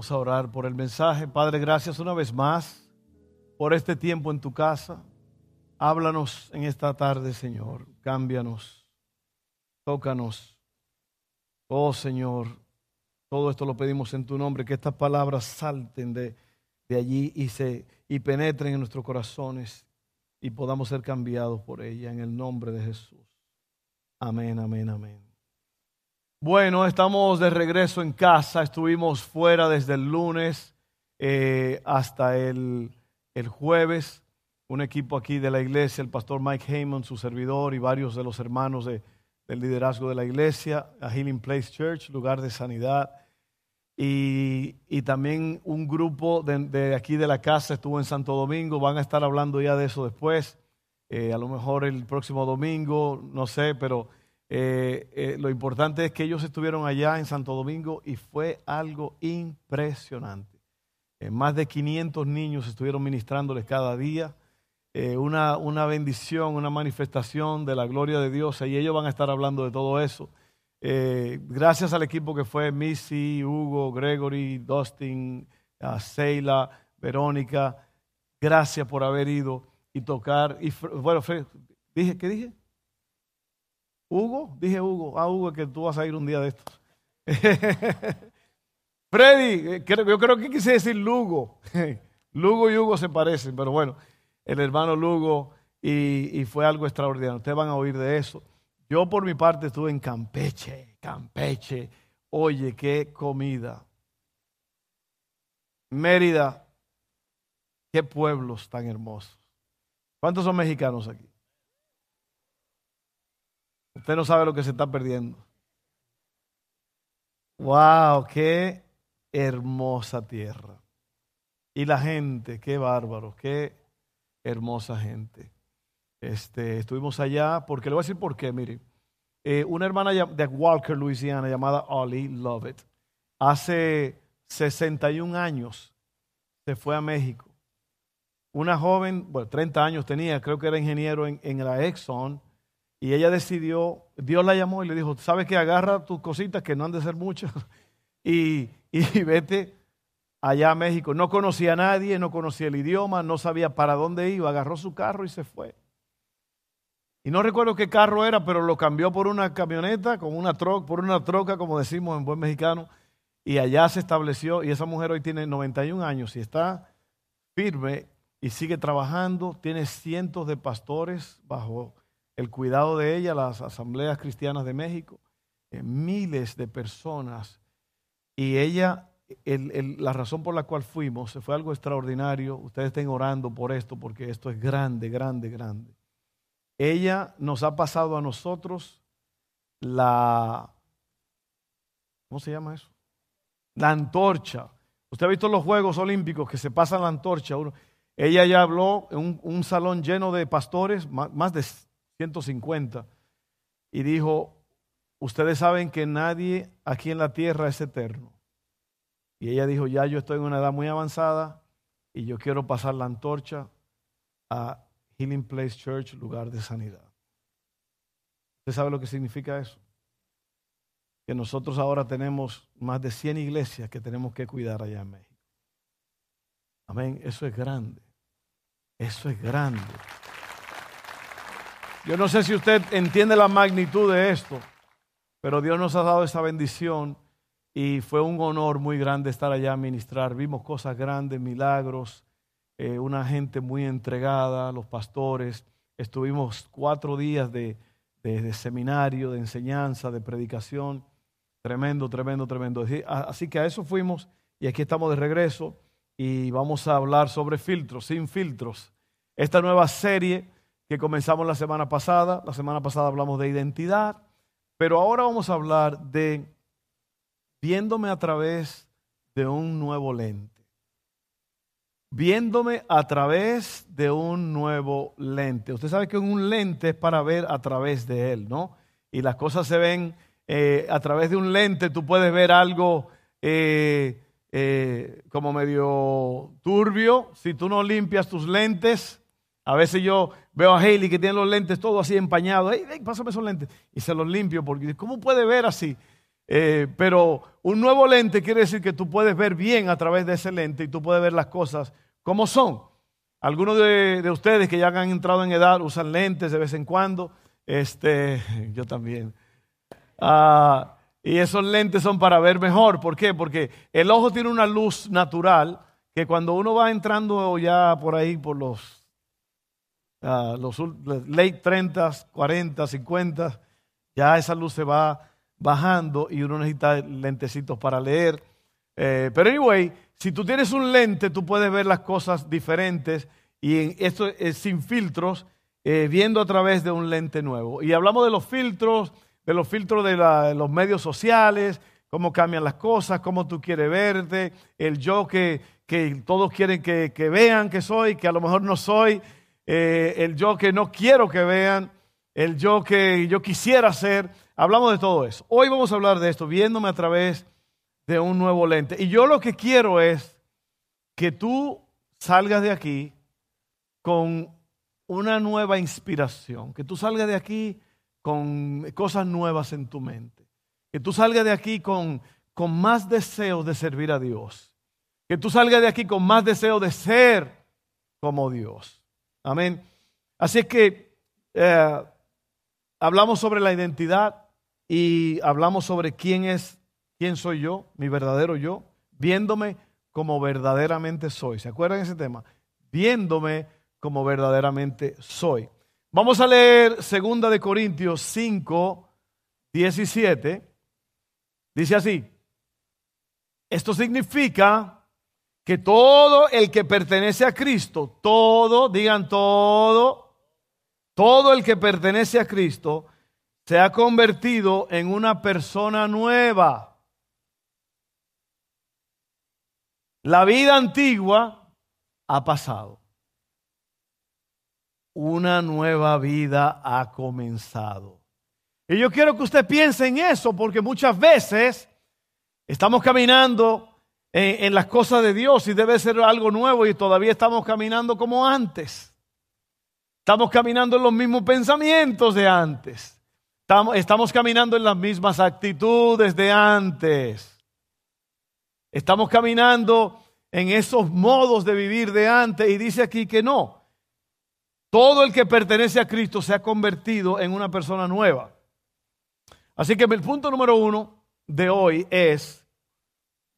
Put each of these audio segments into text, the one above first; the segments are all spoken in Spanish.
Vamos a orar por el mensaje. Padre, gracias una vez más por este tiempo en tu casa. Háblanos en esta tarde, Señor. Cámbianos. Tócanos. Oh, Señor. Todo esto lo pedimos en tu nombre. Que estas palabras salten de, de allí y, se, y penetren en nuestros corazones y podamos ser cambiados por ella en el nombre de Jesús. Amén, amén, amén. Bueno, estamos de regreso en casa. Estuvimos fuera desde el lunes eh, hasta el, jueves. Un equipo aquí de la iglesia, el pastor Mike Heyman, su servidor y varios de los hermanos del liderazgo de la iglesia, a Healing Place Church, lugar de sanidad. Y, también un grupo de, aquí de la casa estuvo en Santo Domingo. Van a estar hablando ya de eso después. Eh, a lo mejor el próximo domingo, no sé, pero eh, eh, lo importante es que ellos estuvieron allá en Santo Domingo y fue algo impresionante. Eh, más de 500 niños estuvieron ministrándoles cada día. Una, una, bendición, una manifestación de la gloria de Dios. Y ellos van a estar hablando de todo eso. gracias al equipo que fue Missy, Hugo, Gregory, Dustin, Seila, Verónica. Gracias por haber ido y tocar. Bueno, dije, ¿qué dije? Hugo, dije Hugo, ah Hugo, que tú vas a ir un día de estos. Freddy, eh, yo creo que quise decir Lugo. Lugo y Hugo se parecen, pero bueno, el hermano Lugo y, fue algo extraordinario. Ustedes van a oír de eso. Yo por mi parte estuve en Campeche, Campeche. Oye, qué comida. Mérida, qué pueblos tan hermosos. ¿Cuántos son mexicanos aquí? Usted no sabe lo que se está perdiendo. ¡Wow! ¡Qué hermosa tierra! Y la gente, qué bárbaro, qué hermosa gente. Este, estuvimos allá, porque le voy a decir por qué, mire. Eh, una hermana de Walker, Louisiana, llamada Ollie Lovett, hace 61 años se fue a México. Una joven, bueno, 30 años tenía, creo que era ingeniero en, en la Exxon, y ella decidió, Dios la llamó y le dijo, ¿sabes que agarra tus cositas, que no han de ser muchas, y, y vete allá a México? No conocía a nadie, no conocía el idioma, no sabía para dónde iba, agarró su carro y se fue. Y no recuerdo qué carro era, pero lo cambió por una camioneta, como una troca, por una troca, como decimos en buen mexicano, y allá se estableció, y esa mujer hoy tiene 91 años y está firme y sigue trabajando, tiene cientos de pastores bajo el cuidado de ella, las asambleas cristianas de México, eh, miles de personas. Y ella, la razón por la cual fuimos, fue algo extraordinario. Ustedes estén orando por esto, porque esto es grande, grande, grande. Ella nos ha pasado a nosotros la, ¿cómo se llama eso? La antorcha. Usted ha visto los Juegos Olímpicos que se pasan la antorcha. Ella ya habló en un, un salón lleno de pastores, más de 150, y dijo, ustedes saben que nadie aquí en la tierra es eterno. Y ella dijo, ya yo estoy en una edad muy avanzada y yo quiero pasar la antorcha a Healing Place Church, lugar de sanidad. ¿Usted sabe lo que significa eso? Que nosotros ahora tenemos más de 100 iglesias que tenemos que cuidar allá en México. Amén. Eso es grande. Eso es grande. Yo no sé si usted entiende la magnitud de esto, pero Dios nos ha dado esa bendición y fue un honor muy grande estar allá a ministrar. Vimos cosas grandes, milagros, eh, una gente muy entregada, los pastores. Estuvimos cuatro días de, de, seminario, de enseñanza, de predicación. Tremendo, tremendo, tremendo. Así que a eso fuimos y aquí estamos de regreso y vamos a hablar sobre filtros, sin filtros. Esta nueva serie que comenzamos la semana pasada. La semana pasada hablamos de identidad, pero ahora vamos a hablar de viéndome a través de un nuevo lente. viéndome a través de un nuevo lente. Usted sabe que un lente es para ver a través de él, ¿no? Y las cosas se ven eh, a través de un lente, tú puedes ver algo eh, eh, como medio turbio. Si tú no limpias tus lentes, a veces yo veo a Haley que tiene los lentes todos así empañados. Hey, pásame esos lentes. Y se los limpio porque ¿cómo puede ver así? pero un nuevo lente quiere decir que tú puedes ver bien a través de ese lente y tú puedes ver las cosas como son. Algunos de, ustedes que ya han entrado en edad usan lentes de vez en cuando. Este, yo también. Ah, y esos lentes son para ver mejor. ¿Por qué? Porque el ojo tiene una luz natural que cuando uno va entrando ya por ahí, por los, uh, los late 30, 40, 50, ya esa luz se va bajando y uno necesita lentecitos para leer. Eh, pero anyway, si tú tienes un lente, tú puedes ver las cosas diferentes y esto es sin filtros, eh, viendo a través de un lente nuevo. Y hablamos de los filtros de los filtros de, los medios sociales, cómo cambian las cosas, cómo tú quieres verte, el yo que, todos quieren que, vean que soy, que a lo mejor no soy, eh, el yo que no quiero que vean, el yo que yo quisiera ser. Hablamos de todo eso. Hoy vamos a hablar de esto, viéndome a través de un nuevo lente. Y yo lo que quiero es que tú salgas de aquí con una nueva inspiración, que tú salgas de aquí con cosas nuevas en tu mente. Que tú salgas de aquí con, con más deseo de servir a Dios. Que tú salgas de aquí con más deseo de ser como Dios. Amén. Así que eh, hablamos sobre la identidad y hablamos sobre quién es, quién soy yo, mi verdadero yo, viéndome como verdaderamente soy. ¿Se acuerdan de ese tema? Viéndome como verdaderamente soy. Vamos a leer 2 de Corintios 5, 17. Dice así, esto significa que todo el que pertenece a Cristo, todo, digan todo, todo el que pertenece a Cristo se ha convertido en una persona nueva. La vida antigua ha pasado una nueva vida ha comenzado. Y yo quiero que usted piense en eso, porque muchas veces estamos caminando en, las cosas de Dios y debe ser algo nuevo y todavía estamos caminando como antes. Estamos caminando en los mismos pensamientos de antes. Estamos, estamos caminando en las mismas actitudes de antes. Estamos caminando en esos modos de vivir de antes y dice aquí que no, todo el que pertenece a Cristo se ha convertido en una persona nueva. Así que el punto número uno de hoy es,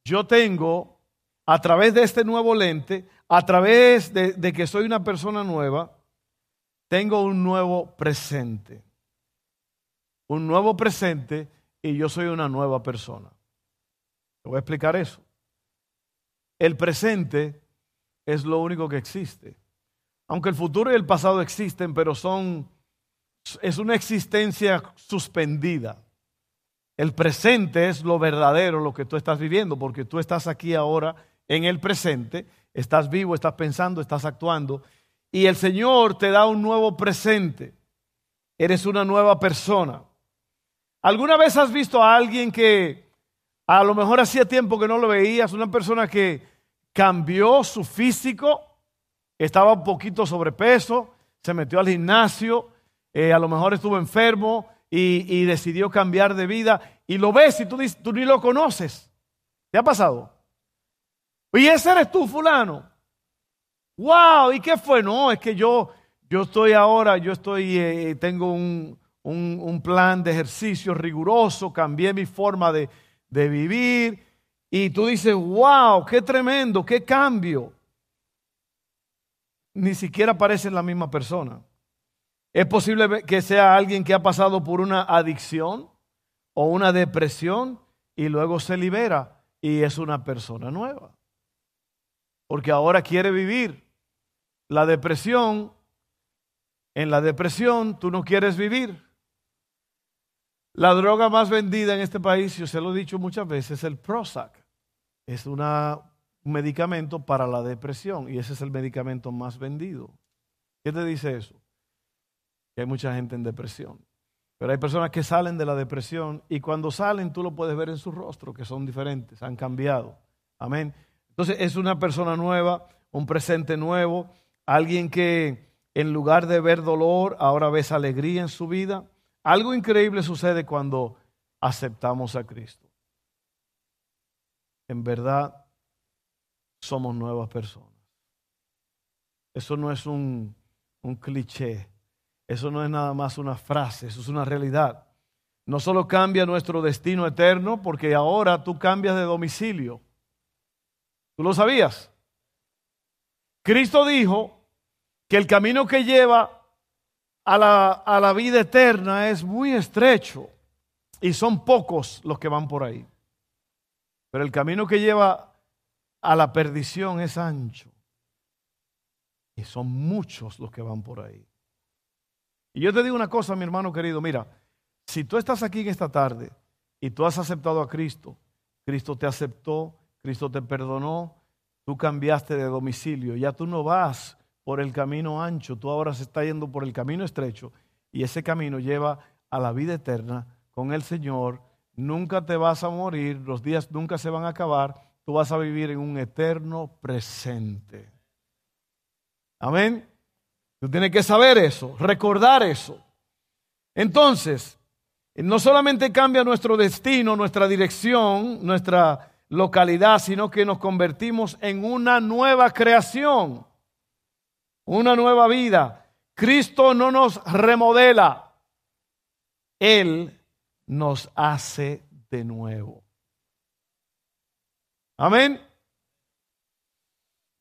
yo tengo, a través de este nuevo lente, a través de, que soy una persona nueva, tengo un nuevo presente. Un nuevo presente y yo soy una nueva persona. Te voy a explicar eso. El presente es lo único que existe. Aunque el futuro y el pasado existen, pero son, es una existencia suspendida. El presente es lo verdadero, lo que tú estás viviendo, porque tú estás aquí ahora en el presente, estás vivo, estás pensando, estás actuando, y el Señor te da un nuevo presente. Eres una nueva persona. ¿Alguna vez has visto a alguien que a lo mejor hacía tiempo que no lo veías, una persona que cambió su físico, estaba un poquito sobrepeso, se metió al gimnasio, eh, a lo mejor estuvo enfermo y, decidió cambiar de vida. Y lo ves y tú, tú ni lo conoces. ¿Te ha pasado? Y ese eres tú, fulano. ¡Wow! ¿Y qué fue? No, es que yo, yo estoy ahora, yo estoy, eh, tengo un, un, plan de ejercicio riguroso, cambié mi forma de, de vivir. Y tú dices, wow, qué tremendo, qué cambio ni siquiera parecen la misma persona. Es posible que sea alguien que ha pasado por una adicción o una depresión y luego se libera y es una persona nueva. Porque ahora quiere vivir. La depresión, en la depresión tú no quieres vivir. La droga más vendida en este país, yo se lo he dicho muchas veces, es el Prozac. Es una un medicamento para la depresión y ese es el medicamento más vendido. ¿Qué te dice eso? Que hay mucha gente en depresión. Pero hay personas que salen de la depresión y cuando salen tú lo puedes ver en su rostro, que son diferentes, han cambiado. Amén. Entonces es una persona nueva, un presente nuevo, alguien que en lugar de ver dolor, ahora ves alegría en su vida. Algo increíble sucede cuando aceptamos a Cristo. En verdad, somos nuevas personas. Eso no es un, un cliché, eso no es nada más una frase, eso es una realidad. No solo cambia nuestro destino eterno, porque ahora tú cambias de domicilio. ¿Tú lo sabías? Cristo dijo que el camino que lleva a la, a la vida eterna es muy estrecho y son pocos los que van por ahí. Pero el camino que lleva a la perdición es ancho. Y son muchos los que van por ahí. Y yo te digo una cosa, mi hermano querido, mira, si tú estás aquí en esta tarde y tú has aceptado a Cristo, Cristo te aceptó, Cristo te perdonó, tú cambiaste de domicilio, ya tú no vas por el camino ancho, tú ahora se está yendo por el camino estrecho y ese camino lleva a la vida eterna con el Señor. Nunca te vas a morir, los días nunca se van a acabar, tú vas a vivir en un eterno presente. Amén. Tú que saber eso, recordar eso. Entonces, no solamente cambia nuestro destino, nuestra dirección, nuestra localidad, sino que nos convertimos en una nueva creación, una nueva vida. Cristo no nos remodela, Él nos hace de nuevo. Amén.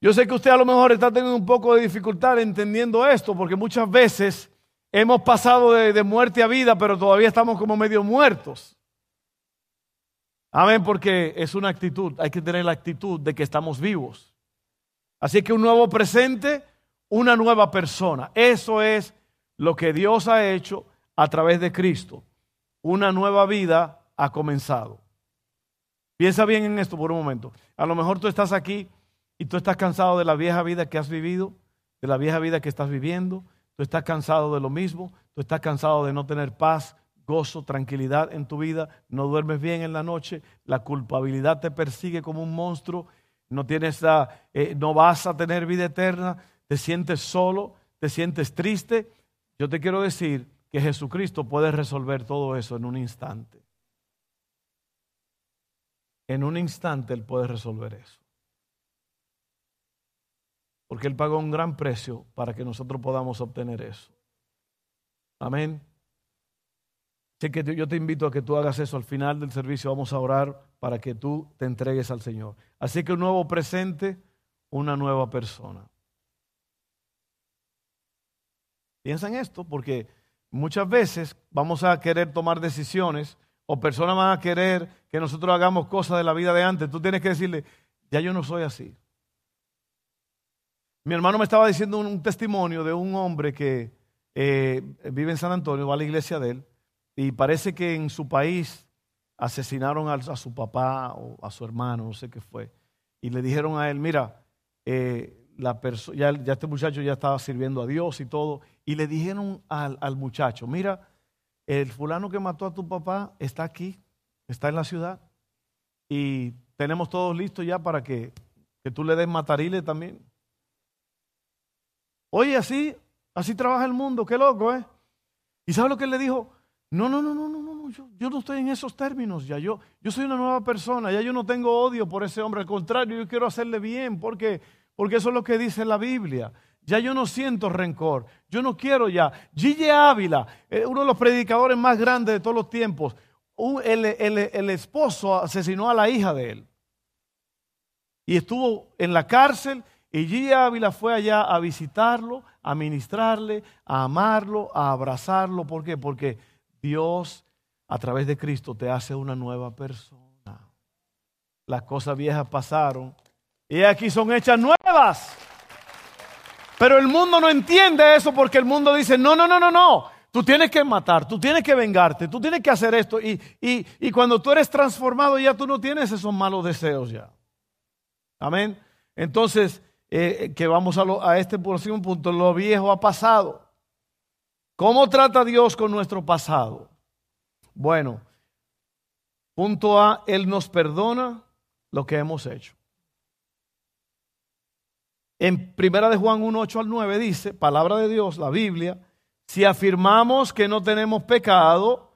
Yo sé que usted a lo mejor está teniendo un poco de dificultad entendiendo esto, porque muchas veces hemos pasado de, muerte a vida, pero todavía estamos como medio muertos. Amén, porque es una actitud, hay que tener la actitud de que estamos vivos. Así que un nuevo presente, una nueva persona. Eso es lo que Dios ha hecho a través de Cristo. Una nueva vida ha comenzado. Piensa bien en esto por un momento. A lo mejor tú estás aquí y tú estás cansado de la vieja vida que has vivido, de la vieja vida que estás viviendo. Tú estás cansado de lo mismo. Tú estás cansado de no tener paz, gozo, tranquilidad en tu vida. No duermes bien en la noche. La culpabilidad te persigue como un monstruo. No, tienes eh, no vas a tener vida eterna. Te sientes solo, te sientes triste. Yo te quiero decir que Jesucristo puede resolver todo eso en un instante. En un instante Él puede resolver eso. Porque Él pagó un gran precio para que nosotros podamos obtener eso. Amén. Así que yo te invito a que tú hagas eso al final del servicio. Vamos a orar para que tú te entregues al Señor. Así que un nuevo presente, una nueva persona. Piensa en esto porque muchas veces vamos a querer tomar decisiones o personas van a querer que nosotros hagamos cosas de la vida de antes. Tú tienes que decirle, ya yo no soy así. Mi hermano me estaba diciendo un, testimonio de un hombre que eh, vive en San Antonio, va a la iglesia de él, y parece que en su país asesinaron a, su papá o a su hermano, no sé qué fue, y le dijeron a él, mira, eh, la ya, ya, este muchacho ya estaba sirviendo a Dios y todo, y le dijeron al, al muchacho, mira, el fulano que mató a tu papá está aquí, está en la ciudad, y tenemos todos listos ya para que, que tú le des matarile también. Oye, así, así trabaja el mundo, qué loco, ¿eh? ¿Y sabe lo que él le dijo? No, no, no, no, no, no, yo, yo, no estoy en esos términos ya. Yo, yo soy una nueva persona, ya yo no tengo odio por ese hombre. Al contrario, yo quiero hacerle bien, porque, porque eso es lo que dice la Biblia. Ya yo no siento rencor, yo no quiero ya. Gigi Ávila, eh, uno de los predicadores más grandes de todos los tiempos, el, el, el esposo asesinó a la hija de él. Y estuvo en la cárcel y Gigi Ávila fue allá a visitarlo, a ministrarle, a amarlo, a abrazarlo. ¿Por qué? Porque Dios a través de Cristo te hace una nueva persona. Las cosas viejas pasaron y aquí son hechas nuevas. Pero el mundo no entiende eso porque el mundo dice, no, no, no, no, no. Tú tienes que matar, tú tienes que vengarte, tú tienes que hacer esto. Y, y, y cuando tú eres transformado ya tú no tienes esos malos deseos ya. Amén. Entonces, eh, que vamos a, a este próximo punto, lo viejo ha pasado. ¿Cómo trata Dios con nuestro pasado? Bueno, punto A, Él nos perdona lo que hemos hecho. En primera de Juan 1, 8 al 9 dice, palabra de Dios, la Biblia, si afirmamos que no tenemos pecado,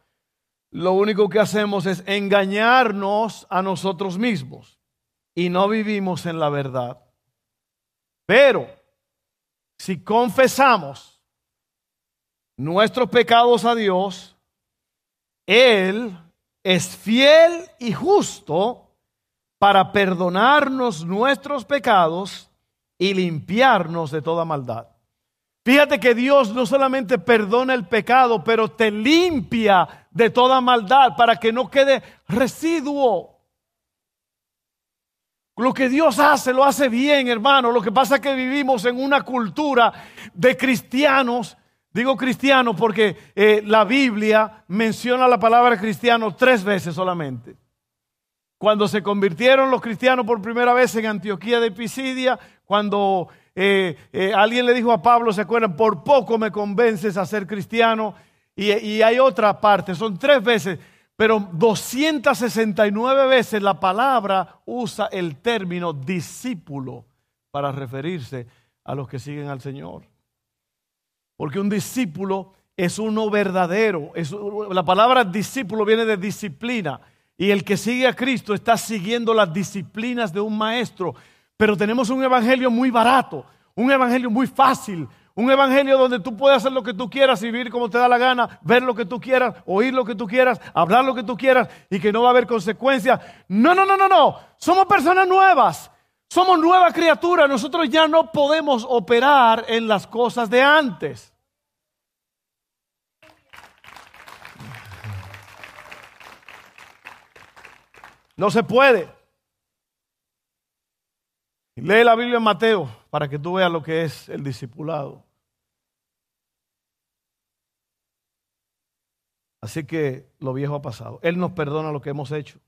lo único que hacemos es engañarnos a nosotros mismos y no vivimos en la verdad. Pero si confesamos nuestros pecados a Dios, Él es fiel y justo para perdonarnos nuestros pecados y limpiarnos de toda maldad. Fíjate que Dios no solamente perdona el pecado, pero te limpia de toda maldad para que no quede residuo. Lo que Dios hace, lo hace bien, hermano. Lo que pasa es que vivimos en una cultura de cristianos. Digo cristianos porque eh, la Biblia menciona la palabra cristiano tres veces solamente. Cuando se convirtieron los cristianos por primera vez en Antioquía de Pisidia, cuando eh, eh, alguien le dijo a Pablo, ¿se acuerdan? Por poco me convences a ser cristiano. Y, y hay otra parte, son tres veces, pero 269 veces la palabra usa el término discípulo para referirse a los que siguen al Señor. Porque un discípulo es uno verdadero. La palabra discípulo viene de disciplina. Y el que sigue a Cristo está siguiendo las disciplinas de un maestro. Pero tenemos un evangelio muy barato, un evangelio muy fácil, un evangelio donde tú puedes hacer lo que tú quieras vivir como te da la gana, ver lo que tú quieras, oír lo que tú quieras, hablar lo que tú quieras y que no va a haber consecuencias. No, no, no, no, no. Somos personas nuevas. Somos nueva criatura. Nosotros ya no podemos operar en las cosas de antes. No se puede. Lee la Biblia en Mateo para que tú veas lo que es el discipulado. Así que lo viejo ha pasado. Él nos perdona lo que hemos hecho.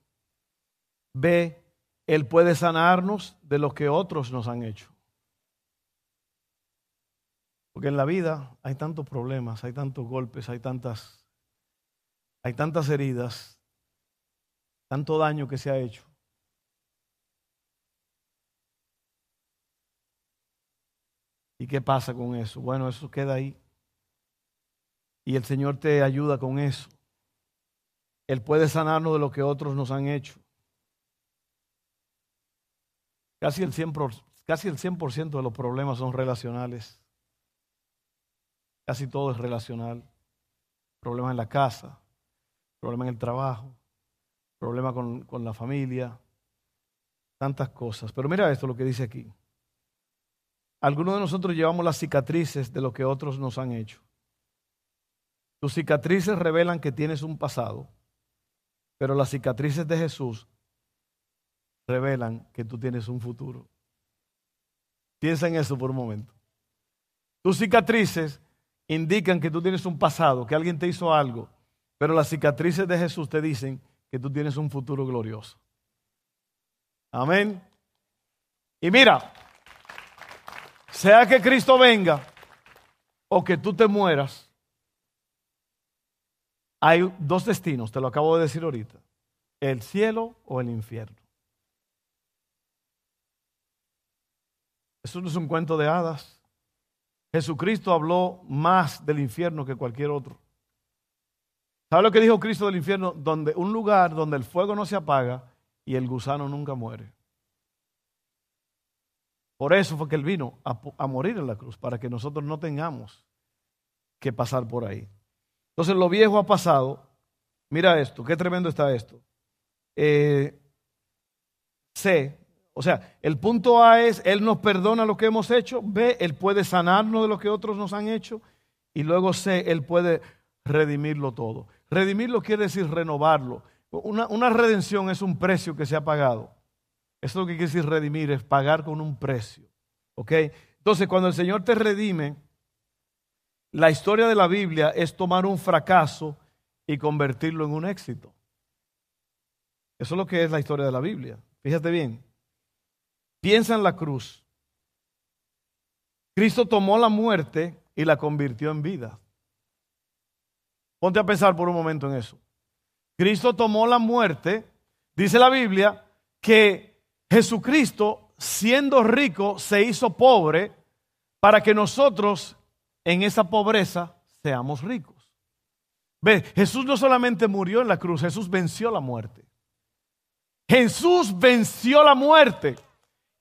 Ve, Él puede sanarnos de lo que otros nos han hecho. Porque en la vida hay tantos problemas, hay tantos golpes, hay tantas, hay tantas heridas, tanto daño que se ha hecho. ¿Y qué pasa con eso? Bueno, eso queda ahí. Y el Señor te ayuda con eso. Él puede sanarnos de lo que otros nos han hecho. Casi el 100%, casi el 100 de los problemas son relacionales. Casi todo es relacional. Problemas en la casa, problemas en el trabajo, problemas con, con la familia, tantas cosas. Pero mira esto lo que dice aquí. Algunos de nosotros llevamos las cicatrices de lo que otros nos han hecho. Tus cicatrices revelan que tienes un pasado, pero las cicatrices de Jesús revelan que tú tienes un futuro. Piensa en eso por un momento. Tus cicatrices indican que tú tienes un pasado, que alguien te hizo algo, pero las cicatrices de Jesús te dicen que tú tienes un futuro glorioso. Amén. Y mira, sea que Cristo venga o que tú te mueras, hay dos destinos, te lo acabo de decir ahorita, el cielo o el infierno. Eso no es un cuento de hadas. Jesucristo habló más del infierno que cualquier otro. ¿Sabe lo que dijo Cristo del infierno? Donde, un lugar donde el fuego no se apaga y el gusano nunca muere. Por eso fue que Él vino a, morir en la cruz, para que nosotros no tengamos que pasar por ahí. Entonces lo viejo ha pasado. Mira esto, qué tremendo está esto. Eh, C, o sea, el punto A es, Él nos perdona lo que hemos hecho. B, Él puede sanarnos de lo que otros nos han hecho. Y luego C, Él puede redimirlo todo. Redimirlo quiere decir renovarlo. Una, una redención es un precio que se ha pagado. Eso es lo que quiere decir redimir, es pagar con un precio. ¿Ok? Entonces, cuando el Señor te redime, la historia de la Biblia es tomar un fracaso y convertirlo en un éxito. Eso es lo que es la historia de la Biblia. Fíjate bien. Piensa en la cruz. Cristo tomó la muerte y la convirtió en vida. Ponte a pensar por un momento en eso. Cristo tomó la muerte, dice la Biblia, que Jesucristo, siendo rico, se hizo pobre para que nosotros en esa pobreza seamos ricos. Ve, Jesús no solamente murió en la cruz, Jesús venció la muerte. Jesús venció la muerte,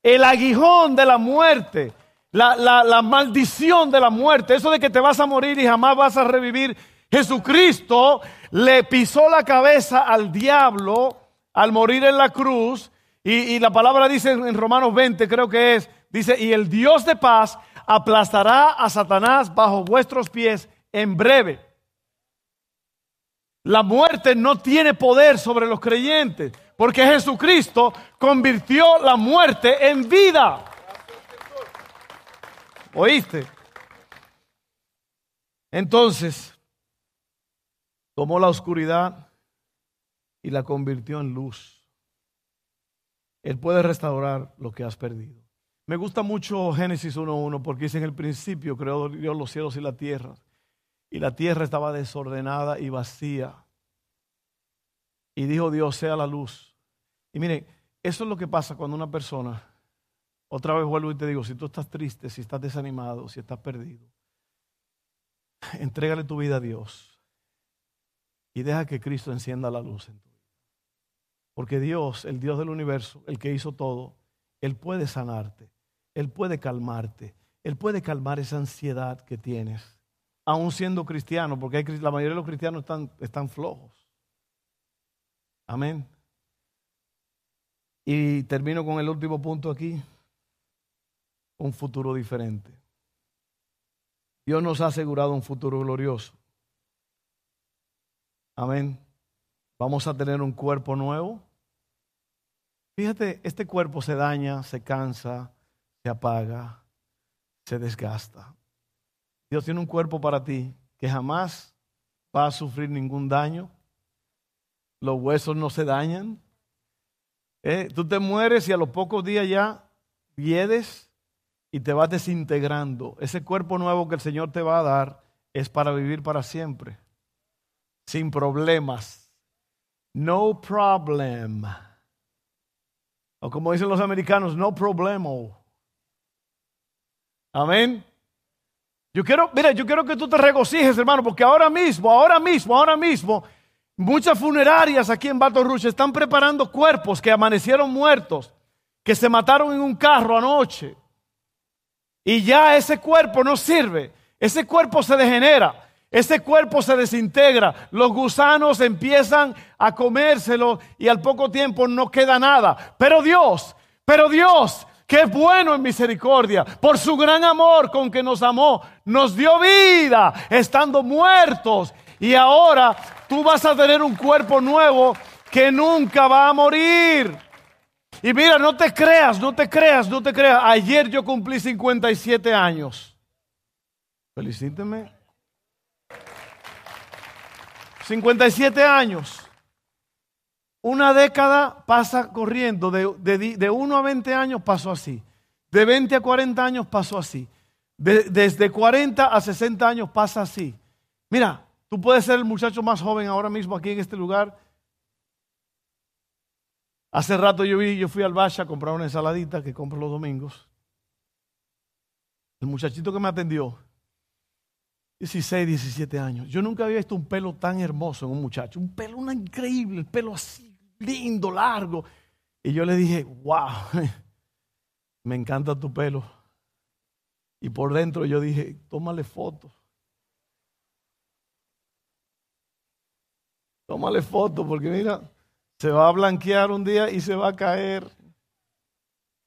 el aguijón de la muerte, la, la, maldición de la muerte, eso de que te vas a morir y jamás vas a revivir. Jesucristo le pisó la cabeza al diablo al morir en la cruz y, y la palabra dice en Romanos 20, creo que es, dice, y el Dios de paz aplastará a Satanás bajo vuestros pies en breve. La muerte no tiene poder sobre los creyentes, porque Jesucristo convirtió la muerte en vida. ¿Oíste? Entonces, tomó la oscuridad y la convirtió en luz. Él puede restaurar lo que has perdido. Me gusta mucho Génesis 1.1 porque dice en el principio creó Dios los cielos y la tierra y la tierra estaba desordenada y vacía. Y dijo Dios, sea la luz. Y mire, eso es lo que pasa cuando una persona, otra vez vuelvo y te digo, si tú estás triste, si estás desanimado, si estás perdido, entrégale tu vida a Dios y deja que Cristo encienda la luz en tu vida. Porque Dios, el Dios del universo, el que hizo todo, Él puede sanarte, Él puede calmarte, Él puede calmar esa ansiedad que tienes aún siendo cristiano, porque la mayoría de los cristianos están, están flojos. Amén. Y termino con el último punto aquí. Un futuro diferente. Dios nos ha asegurado un futuro glorioso. Amén. Vamos a tener un cuerpo nuevo. Fíjate, este cuerpo se daña, se cansa, se apaga, se desgasta. Dios tiene un cuerpo para ti que jamás va a sufrir ningún daño. Los huesos no se dañan. Eh, tú te mueres y a los pocos días ya vienes y te vas desintegrando. Ese cuerpo nuevo que el Señor te va a dar es para vivir para siempre, sin problemas. No problem. O como dicen los americanos, no problemo. Amén. Yo quiero, mira, yo quiero que tú te regocijes, hermano, porque ahora mismo, ahora mismo, ahora mismo, muchas funerarias aquí en Baton Rouge están preparando cuerpos que amanecieron muertos, que se mataron en un carro anoche. Y ya ese cuerpo no sirve, ese cuerpo se degenera, ese cuerpo se desintegra, los gusanos empiezan a comérselo y al poco tiempo no queda nada. Pero Dios, pero Dios es bueno en misericordia, por su gran amor con que nos amó, nos dio vida estando muertos. Y ahora tú vas a tener un cuerpo nuevo que nunca va a morir. Y mira, no te creas, no te creas, no te creas. Ayer yo cumplí 57 años. Felicíteme. 57 años. Una década pasa corriendo, de, de, 1 a 20 años pasó así, de 20 a 40 años pasó así, desde 40 a 60 años pasa así. Mira, tú puedes ser el muchacho más joven ahora mismo aquí en este lugar. Hace rato yo vi, yo fui al Basha a comprar una ensaladita que compro los domingos. El muchachito que me atendió, 16, 17 años. Yo nunca había visto un pelo tan hermoso en un muchacho. Un pelo una increíble, el pelo así lindo, largo. Y yo le dije, wow, me encanta tu pelo. Y por dentro yo dije, tómale fotos. Tómale fotos porque mira, se va a blanquear un día y se va a caer.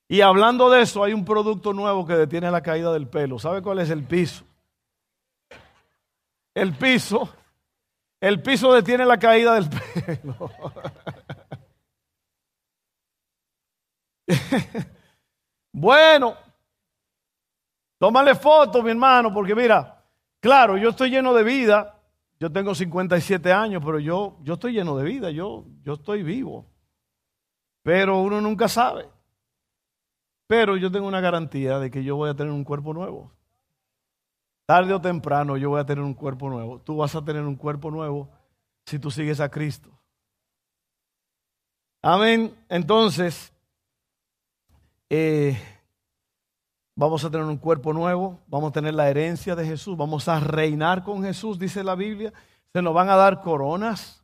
Y hablando de eso, hay un producto nuevo que detiene la caída del pelo. ¿Sabe cuál es el piso? El piso. El piso detiene la caída del pelo. bueno, tómale foto, mi hermano, porque mira, claro, yo estoy lleno de vida. Yo tengo 57 años, pero yo, yo estoy lleno de vida, yo, yo estoy vivo. Pero uno nunca sabe. Pero yo tengo una garantía de que yo voy a tener un cuerpo nuevo. Tarde o temprano yo voy a tener un cuerpo nuevo. Tú vas a tener un cuerpo nuevo si tú sigues a Cristo. Amén. Entonces, eh, vamos a tener un cuerpo nuevo, vamos a tener la herencia de Jesús, vamos a reinar con Jesús, dice la Biblia. Se nos van a dar coronas,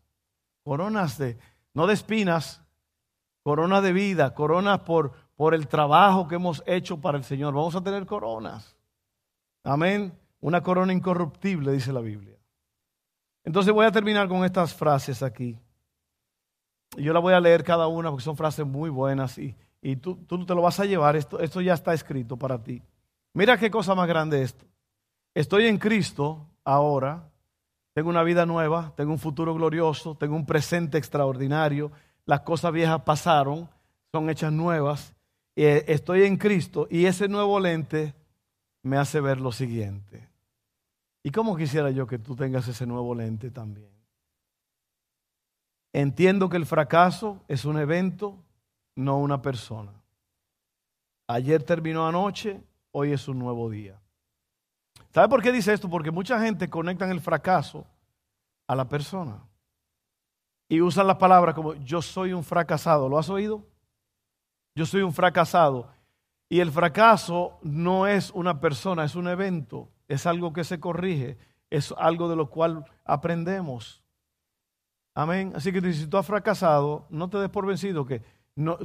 coronas de, no de espinas, coronas de vida, coronas por, por el trabajo que hemos hecho para el Señor. Vamos a tener coronas. Amén. Una corona incorruptible, dice la Biblia. Entonces voy a terminar con estas frases aquí. Yo la voy a leer cada una porque son frases muy buenas y, y tú, tú, te lo vas a llevar. Esto, esto ya está escrito para ti. Mira qué cosa más grande esto. Estoy en Cristo ahora. Tengo una vida nueva, tengo un futuro glorioso, tengo un presente extraordinario. Las cosas viejas pasaron, son hechas nuevas. Eh, estoy en Cristo y ese nuevo lente me hace ver lo siguiente. ¿Y cómo quisiera yo que tú tengas ese nuevo lente también? Entiendo que el fracaso es un evento, no una persona. Ayer terminó anoche, hoy es un nuevo día. ¿Sabe por qué dice esto? Porque mucha gente conecta el fracaso a la persona. Y usan las palabras como yo soy un fracasado. ¿Lo has oído? Yo soy un fracasado. Y el fracaso no es una persona, es un evento, es algo que se corrige, es algo de lo cual aprendemos. Amén. Así que si tú has fracasado, no te des por vencido que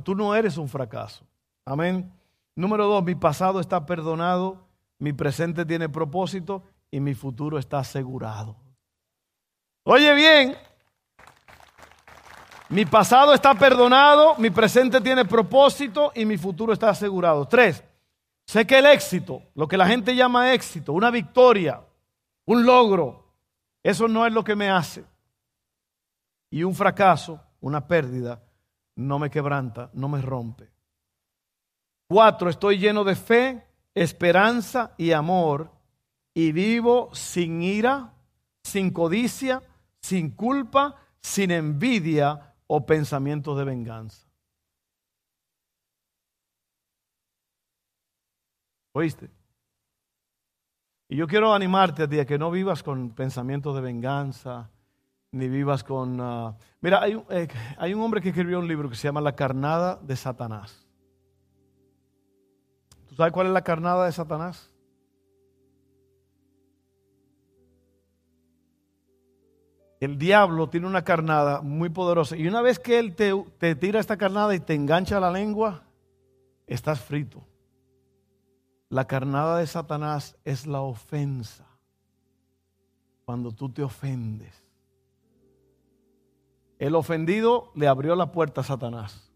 tú no eres un fracaso. Amén. Número dos, mi pasado está perdonado, mi presente tiene propósito y mi futuro está asegurado. Oye bien, mi pasado está perdonado, mi presente tiene propósito y mi futuro está asegurado. Tres, sé que el éxito, lo que la gente llama éxito, una victoria, un logro, eso no es lo que me hace. Y un fracaso, una pérdida, no me quebranta, no me rompe. Cuatro, estoy lleno de fe, esperanza y amor y vivo sin ira, sin codicia, sin culpa, sin envidia o pensamientos de venganza. ¿Oíste? Y yo quiero animarte a ti a que no vivas con pensamientos de venganza, ni vivas con... Uh, mira, eh, hay un hombre que escribió un libro que se llama La carnada de Satanás. ¿Tú sabes cuál es la carnada de Satanás? el diablo tiene una carnada muy poderosa. Y una vez que él te, tira esta carnada y te engancha la lengua, estás frito. La carnada de Satanás es la ofensa. Cuando tú te ofendes. El ofendido le abrió la puerta a Satanás.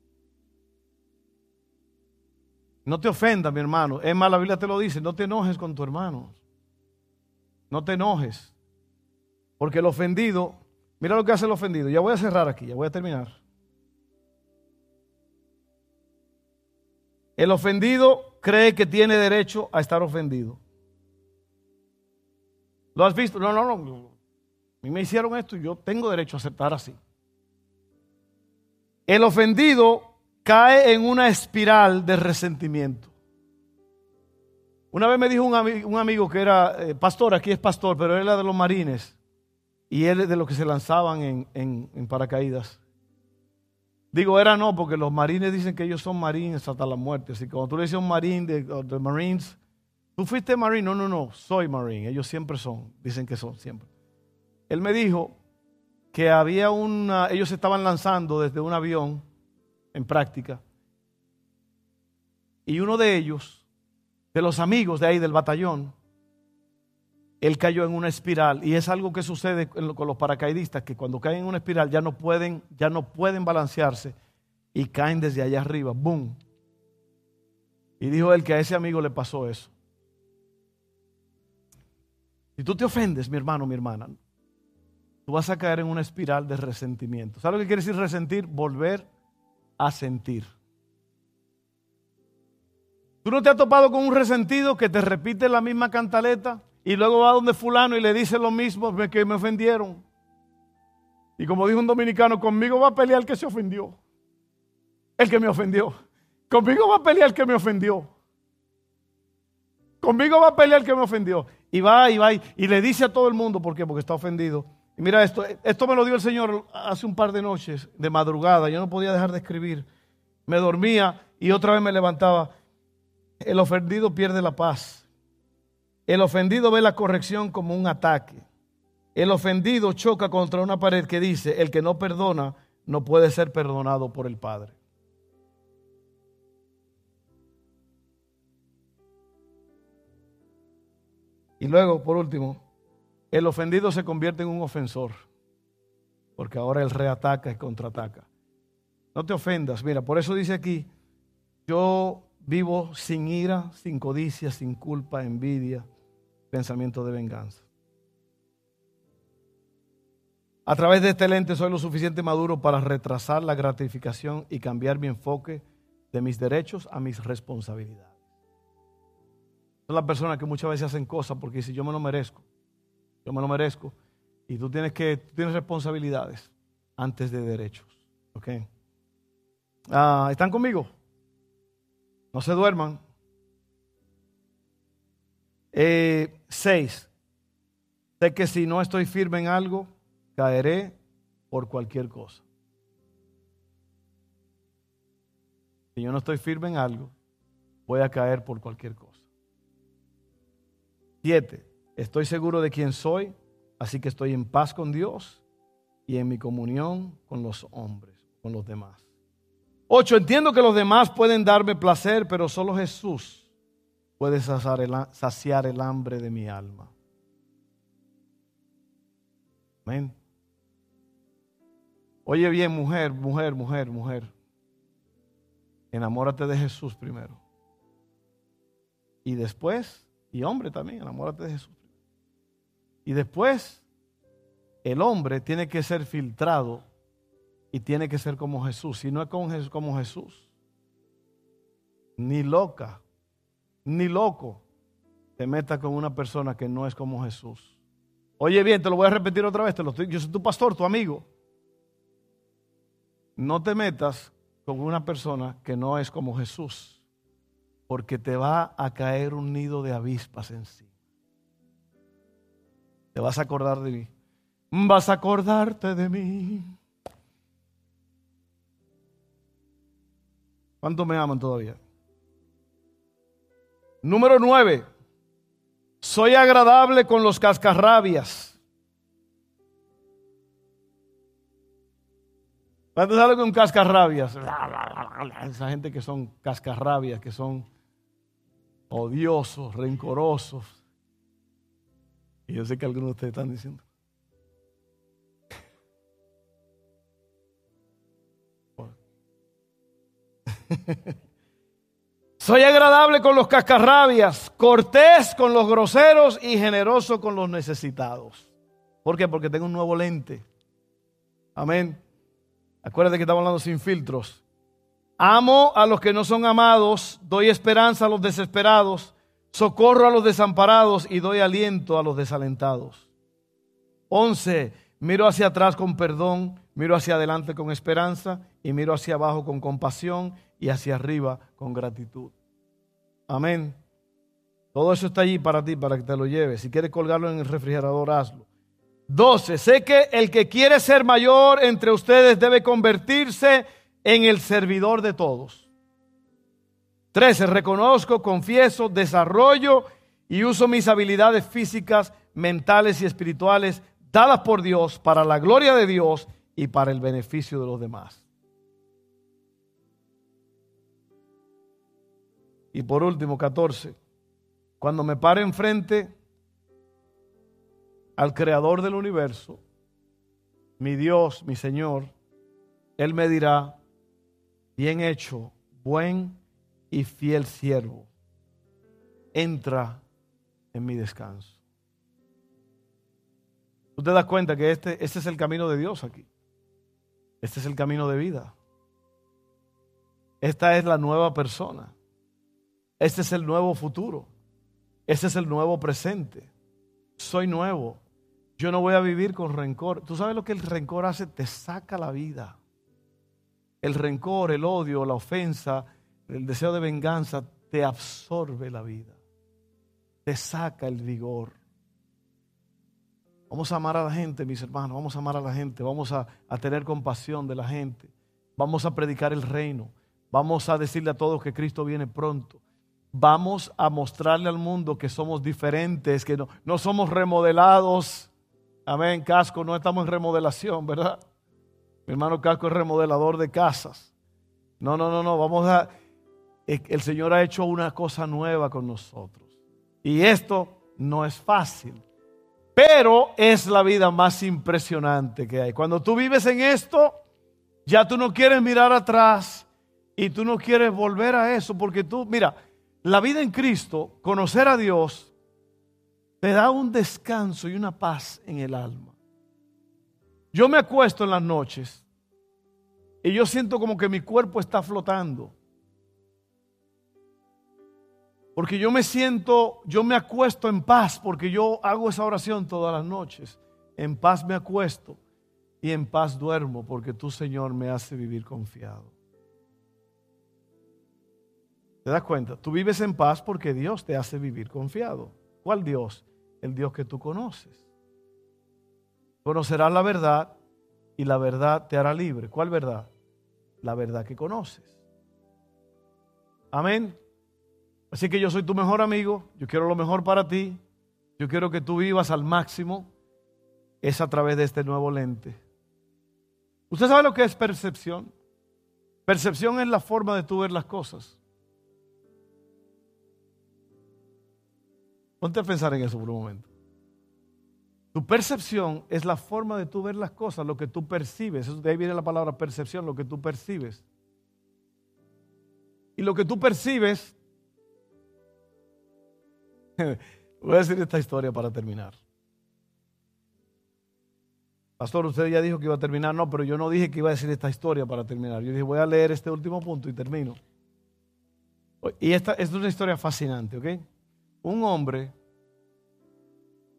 No te ofendas, mi hermano. Es más, la Biblia te lo dice, no te enojes con tu hermano. No te enojes. Porque el ofendido, mira lo que hace el ofendido. Ya voy a cerrar aquí, ya voy a terminar. El ofendido cree que tiene derecho a estar ofendido. ¿Lo has visto? No, no, no. A mí me hicieron esto y yo tengo derecho a aceptar así. El ofendido cae en una espiral de resentimiento. Una vez me dijo un, amigo, que era eh, pastor, aquí es pastor, pero él era de los marines. Y él es de los que se lanzaban en, paracaídas. Digo, era no, porque los marines dicen que ellos son marines hasta la muerte. Así que cuando tú le dices un marín de, de Marines, tú fuiste marine. No, no, no, soy marine. Ellos siempre son, dicen que son, siempre. Él me dijo que había una, ellos estaban lanzando desde un avión en práctica. Y uno de ellos, de los amigos de ahí del batallón, él cayó en una espiral y es algo que sucede con los paracaidistas que cuando caen en una espiral ya no pueden ya no pueden balancearse y caen desde allá arriba, boom. Y dijo él que a ese amigo le pasó eso. Si tú te ofendes, mi hermano, mi hermana, tú vas a caer en una espiral de resentimiento. ¿Sabes lo que quiere decir resentir? Volver a sentir. ¿Tú no te has topado con un resentido que te repite la misma cantaleta? Y luego va donde fulano y le dice lo mismo que me ofendieron. Y como dijo un dominicano, conmigo va a pelear el que se ofendió. El que me ofendió. Conmigo va a pelear el que me ofendió. Conmigo va a pelear el que me ofendió. Y va y va y, le dice a todo el mundo, ¿por qué? Porque está ofendido. Y mira esto, esto me lo dio el Señor hace un par de noches, de madrugada. Yo no podía dejar de escribir. Me dormía y otra vez me levantaba. El ofendido pierde la paz. El ofendido ve la corrección como un ataque. El ofendido choca contra una pared que dice, el que no perdona no puede ser perdonado por el Padre. Y luego, por último, el ofendido se convierte en un ofensor, porque ahora él reataca y contraataca. No te ofendas, mira, por eso dice aquí, yo vivo sin ira, sin codicia, sin culpa, envidia, pensamiento de venganza. A través de este lente soy lo suficiente maduro para retrasar la gratificación y cambiar mi enfoque de mis derechos a mis responsabilidades. Son las personas que muchas veces hacen cosas porque dicen, yo me lo merezco, yo me lo merezco. Y tú tienes que, tienes responsabilidades antes de derechos. ¿Ok? Ah, ¿Están conmigo? No se duerman. Eh, seis. Sé que si no estoy firme en algo, caeré por cualquier cosa. Si yo no estoy firme en algo, voy a caer por cualquier cosa. Siete, estoy seguro de quién soy, así que estoy en paz con Dios y en mi comunión con los hombres, con los demás. Ocho, entiendo que los demás pueden darme placer, pero solo Jesús puede saciar el, hambre de mi alma. Amén. Oye bien, mujer, mujer, mujer, mujer. Enamórate de Jesús primero. Y después y hombre también, enamórate de Jesús. Y después, el hombre tiene que ser filtrado y tiene que ser como Jesús. Si no es como Jesús, ni loca, ni loco, te metas con una persona que no es como Jesús. Oye bien, te lo voy a repetir otra vez, yo soy tu pastor, tu amigo. No te metas con una persona que no es como Jesús porque te va a caer un nido de avispas encima. Te vas a acordar de mí. Vas a acordarte de mí. ¿Cuántos me aman todavía? Número nueve. Soy agradable con los cascarrabias. ¿Cuántos saben con cascarrabias? Esa gente que son cascarrabias, que son odiosos, rencorosos. Y yo sé que algunos de ustedes están diciendo. Soy agradable con los cascarrabias, cortés con los groseros y generoso con los necesitados. ¿Por qué? Porque tengo un nuevo lente. Amén. Acuérdate que estamos hablando sin filtros. Amo a los que no son amados, doy esperanza a los desesperados, socorro a los desamparados y doy aliento a los desalentados. 11. Miro hacia atrás con perdón, miro hacia adelante con esperanza y miro hacia abajo con compasión y hacia arriba con gratitud. Amén. Todo eso está allí para ti, para que te lo lleves. Si quieres colgarlo en el refrigerador, hazlo. 12. Sé que el que quiere ser mayor entre ustedes debe convertirse en el servidor de todos. 13. Reconozco, confieso, desarrollo y uso mis habilidades físicas, mentales y espirituales dadas por Dios para la gloria de Dios y para el beneficio de los demás. Y por último, 14. Cuando me pare enfrente al creador del universo, mi Dios, mi Señor, Él me dirá, bien hecho, buen y fiel siervo, entra en mi descanso. Tú te das cuenta que este, este es el camino de Dios aquí. Este es el camino de vida. Esta es la nueva persona. Este es el nuevo futuro. Este es el nuevo presente. Soy nuevo. Yo no voy a vivir con rencor. ¿Tú sabes lo que el rencor hace? Te saca la vida el rencor, el odio, la ofensa, El deseo de venganza te absorbe la vida, te saca el vigor. Vamos a amar a la gente, mis hermanos, vamos a amar a la gente, vamos a, a tener compasión de la gente, vamos a predicar el reino, vamos a decirle a todos que Cristo viene pronto vamos a mostrarle al mundo que somos diferentes, que no, no somos remodelados. Amén, Casco, no estamos en remodelación, ¿verdad? Mi hermano Casco es remodelador de casas. No, no, no, no, vamos a... El Señor ha hecho una cosa nueva con nosotros. Y esto no es fácil, pero es la vida más impresionante que hay. Cuando tú vives en esto, ya tú no quieres mirar atrás y tú no quieres volver a eso, porque tú, mira, la vida en Cristo, conocer a Dios, te da un descanso y una paz en el alma. Yo me acuesto en las noches y yo siento como que mi cuerpo está flotando. Porque yo me siento, yo me acuesto en paz, porque yo hago esa oración todas las noches. En paz me acuesto y en paz duermo, porque tú, Señor, me hace vivir confiado. ¿Te das cuenta? Tú vives en paz porque Dios te hace vivir confiado. ¿Cuál Dios? El Dios que tú conoces. Conocerás la verdad y la verdad te hará libre. ¿Cuál verdad? La verdad que conoces. Amén. Así que yo soy tu mejor amigo, yo quiero lo mejor para ti, yo quiero que tú vivas al máximo, es a través de este nuevo lente. ¿Usted sabe lo que es percepción? Percepción es la forma de tú ver las cosas. Ponte a pensar en eso por un momento. Tu percepción es la forma de tú ver las cosas, lo que tú percibes. de ahí viene la palabra percepción, lo que tú percibes. Y lo que tú percibes, voy a decir esta historia para terminar. Pastor, usted ya dijo que iba a terminar. No, pero yo no dije que iba a decir esta historia para terminar. Yo dije, voy a leer este último punto y termino. Y esta, esta es una historia fascinante, ¿ok? Un hombre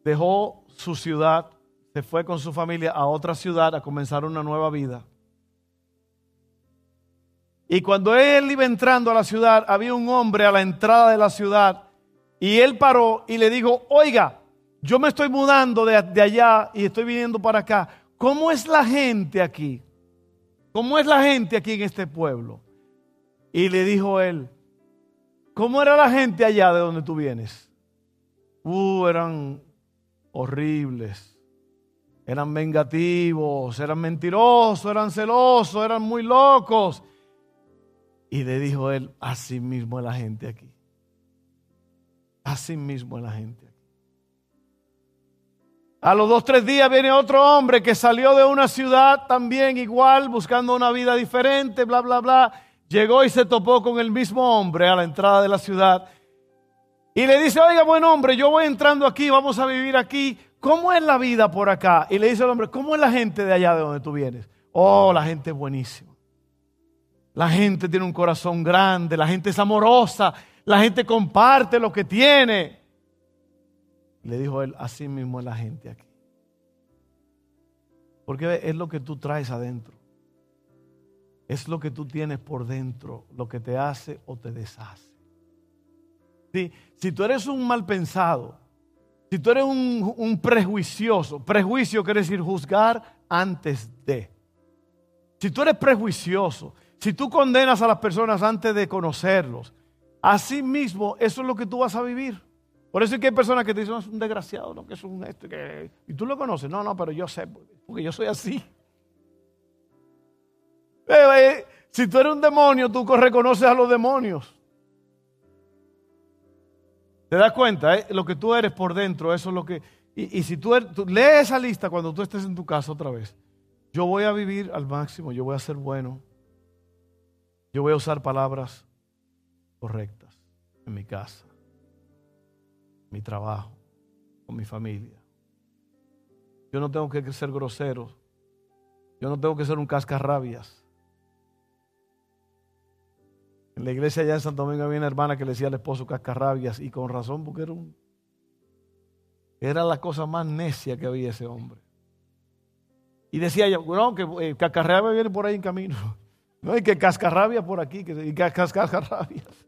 dejó su ciudad, se fue con su familia a otra ciudad a comenzar una nueva vida. Y cuando él iba entrando a la ciudad, había un hombre a la entrada de la ciudad y él paró y le dijo, oiga, yo me estoy mudando de, de allá y estoy viniendo para acá. ¿Cómo es la gente aquí? ¿Cómo es la gente aquí en este pueblo? Y le dijo él, ¿Cómo era la gente allá de donde tú vienes? Uh, eran horribles. Eran vengativos, eran mentirosos, eran celosos, eran muy locos. Y le dijo él, así mismo es la gente aquí. Así mismo es la gente aquí. A los dos, tres días viene otro hombre que salió de una ciudad también igual, buscando una vida diferente, bla, bla, bla llegó y se topó con el mismo hombre a la entrada de la ciudad. Y le dice, oiga, buen hombre, yo voy entrando aquí, vamos a vivir aquí. ¿Cómo es la vida por acá? Y le dice el hombre, ¿cómo es la gente de allá de donde tú vienes? Oh, la gente es buenísima. La gente tiene un corazón grande, la gente es amorosa, la gente comparte lo que tiene. Le dijo él, así mismo es la gente aquí. Porque es lo que tú traes adentro es lo que tú tienes por dentro, lo que te hace o te deshace. Si tú eres un mal pensado, si tú eres un, un prejuicioso, prejuicio quiere decir juzgar antes de. Si tú eres prejuicioso, si tú condenas a las personas antes de conocerlos, así mismo eso es lo que tú vas a vivir. Por eso es que hay personas que te dicen, no, es un desgraciado, no, que es un esto, que... y tú lo conoces. No, no, pero yo sé, porque yo soy así. Eh, si tú eres un demonio, tú reconoces a los demonios. ¿Te das cuenta? Eh? Lo que tú eres por dentro, eso es lo que... Y, si tú, eres, lees esa lista cuando tú estés en tu casa otra vez. Yo voy a vivir al máximo, yo voy a ser bueno. Yo voy a usar palabras correctas en mi casa, en mi trabajo, con mi familia. Yo no tengo que ser grosero. Yo no tengo que ser un cascarrabias. En la iglesia allá en Santo Domingo había una hermana que le decía al esposo cascarrabias y con razón porque era un, la cosa más necia que había ese hombre. Y decía ella, no, que eh, cascarrabias viene por ahí en camino. No hay que cascarrabia por aquí, que y cascarrabias.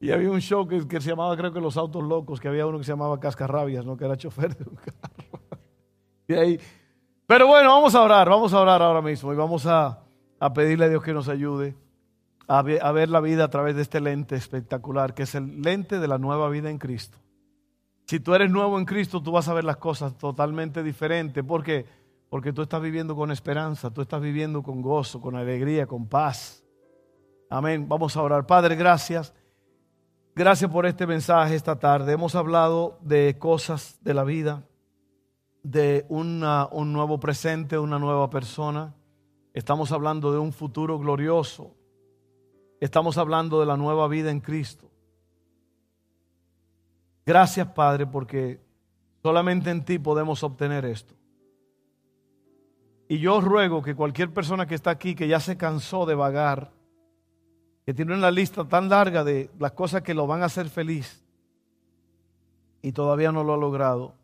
Y había un show que, que, se llamaba, creo que Los Autos Locos, que había uno que se llamaba Cascarrabias, ¿no? que era chofer de un carro. Y ahí. Pero bueno, vamos a orar, vamos a orar ahora mismo y vamos a, a pedirle a Dios que nos ayude a ver, la vida a través de este lente espectacular, que es el lente de la nueva vida en Cristo. Si tú eres nuevo en Cristo, tú vas a ver las cosas totalmente diferentes. ¿Por qué? Porque tú estás viviendo con esperanza, tú estás viviendo con gozo, con alegría, con paz. Amén. Vamos a orar. Padre, gracias. Gracias por este mensaje esta tarde. Hemos hablado de cosas de la vida, de una, un nuevo presente, una nueva persona. Estamos hablando de un futuro glorioso. Estamos hablando de la nueva vida en Cristo. Gracias, Padre, porque solamente en ti podemos obtener esto. Y yo ruego que cualquier persona que está aquí, que ya se cansó de vagar, que tiene una lista tan larga de las cosas que lo van a hacer feliz y todavía no lo ha logrado,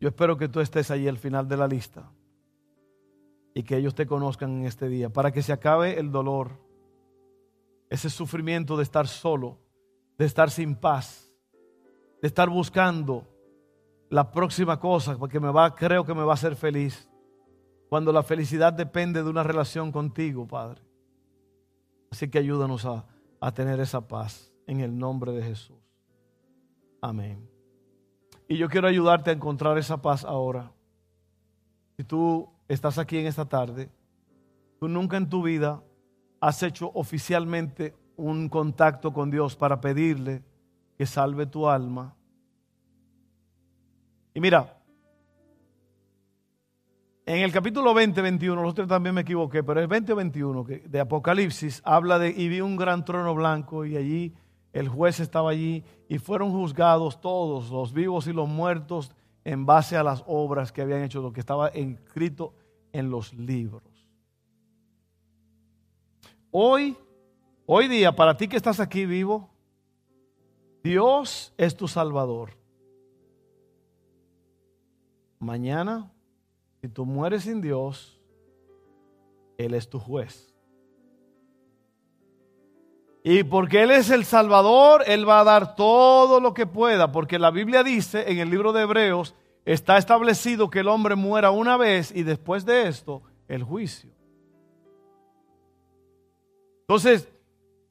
yo espero que tú estés ahí al final de la lista y que ellos te conozcan en este día, para que se acabe el dolor, ese sufrimiento de estar solo, de estar sin paz, de estar buscando la próxima cosa, porque me va, creo que me va a hacer feliz. Cuando la felicidad depende de una relación contigo, Padre. Así que ayúdanos a, a tener esa paz en el nombre de Jesús. Amén. Y yo quiero ayudarte a encontrar esa paz ahora. Si tú estás aquí en esta tarde, tú nunca en tu vida has hecho oficialmente un contacto con Dios para pedirle que salve tu alma. Y mira, en el capítulo 20, 21, los otros también me equivoqué, pero el 20 21 de Apocalipsis habla de, y vi un gran trono blanco y allí el juez estaba allí y fueron juzgados todos, los vivos y los muertos, en base a las obras que habían hecho, lo que estaba escrito en los libros. Hoy, hoy día, para ti que estás aquí vivo, Dios es tu Salvador. Mañana si tú mueres sin Dios, Él es tu juez. Y porque Él es el Salvador, Él va a dar todo lo que pueda, porque la Biblia dice en el libro de Hebreos, está establecido que el hombre muera una vez y después de esto, el juicio. Entonces,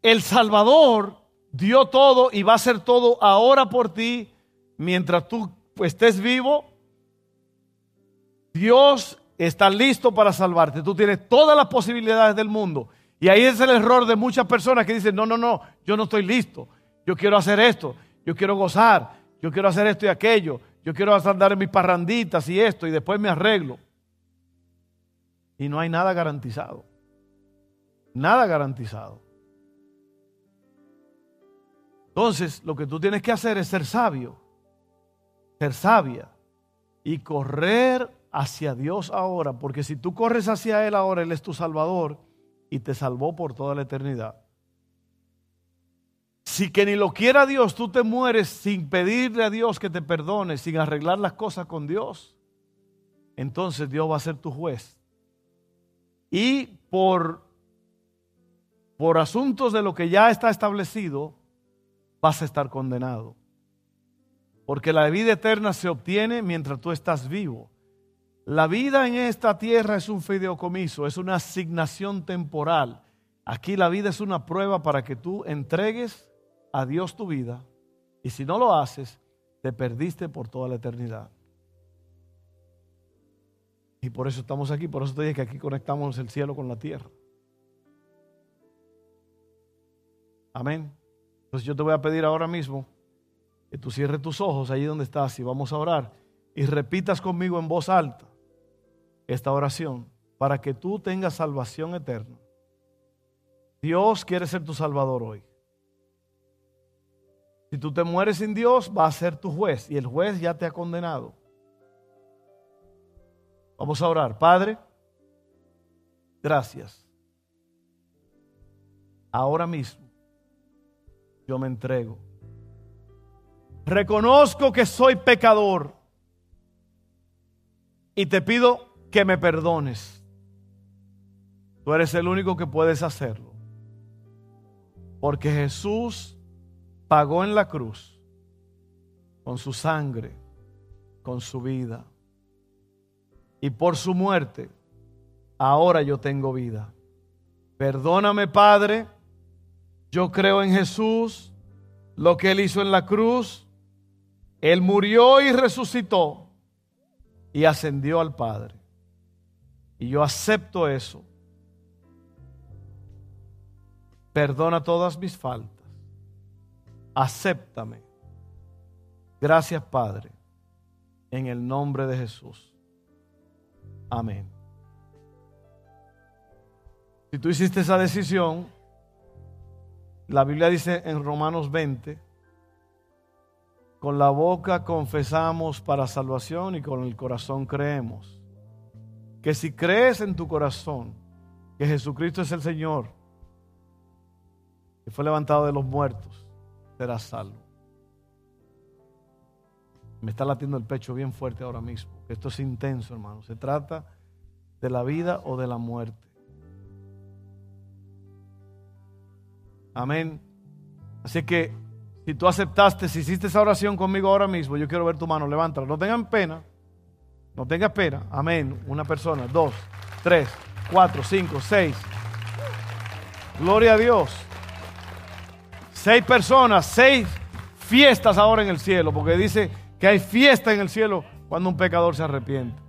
el Salvador dio todo y va a hacer todo ahora por ti mientras tú estés vivo Dios está listo para salvarte. Tú tienes todas las posibilidades del mundo. Y ahí es el error de muchas personas que dicen, no, no, no, yo no estoy listo. Yo quiero hacer esto, yo quiero gozar, yo quiero hacer esto y aquello, yo quiero andar en mis parranditas y esto y después me arreglo. Y no hay nada garantizado. Nada garantizado. Entonces, lo que tú tienes que hacer es ser sabio, ser sabia y correr hacia Dios ahora, porque si tú corres hacia Él ahora, Él es tu Salvador y te salvó por toda la eternidad. Si que ni lo quiera Dios, tú te mueres sin pedirle a Dios que te perdone, sin arreglar las cosas con Dios, entonces Dios va a ser tu juez. Y por, por asuntos de lo que ya está establecido, vas a estar condenado. Porque la vida eterna se obtiene mientras tú estás vivo. La vida en esta tierra es un fideicomiso, es una asignación temporal. Aquí la vida es una prueba para que tú entregues a Dios tu vida y si no lo haces, te perdiste por toda la eternidad. Y por eso estamos aquí, por eso te dije que aquí conectamos el cielo con la tierra. Amén. Entonces yo te voy a pedir ahora mismo que tú cierres tus ojos allí donde estás y vamos a orar y repitas conmigo en voz alta esta oración para que tú tengas salvación eterna. Dios quiere ser tu salvador hoy. Si tú te mueres sin Dios, va a ser tu juez y el juez ya te ha condenado. Vamos a orar. Padre, gracias. Ahora mismo yo me entrego. Reconozco que soy pecador y te pido que me perdones. Tú eres el único que puedes hacerlo. Porque Jesús pagó en la cruz con su sangre, con su vida. Y por su muerte, ahora yo tengo vida. Perdóname, Padre. Yo creo en Jesús, lo que Él hizo en la cruz. Él murió y resucitó y ascendió al Padre. Y yo acepto eso. Perdona todas mis faltas. Acéptame. Gracias, Padre. En el nombre de Jesús. Amén. Si tú hiciste esa decisión, la Biblia dice en Romanos 20, con la boca confesamos para salvación y con el corazón creemos. Que si crees en tu corazón que Jesucristo es el Señor, que fue levantado de los muertos, serás salvo. Me está latiendo el pecho bien fuerte ahora mismo. Esto es intenso, hermano. Se trata de la vida o de la muerte. Amén. Así que si tú aceptaste, si hiciste esa oración conmigo ahora mismo, yo quiero ver tu mano, levántala. No tengan pena, no tengas pena. Amén. Una persona, dos, tres, cuatro, cinco, seis. Gloria a Dios. Seis personas, seis fiestas ahora en el cielo, porque dice que hay fiesta en el cielo cuando un pecador se arrepiente.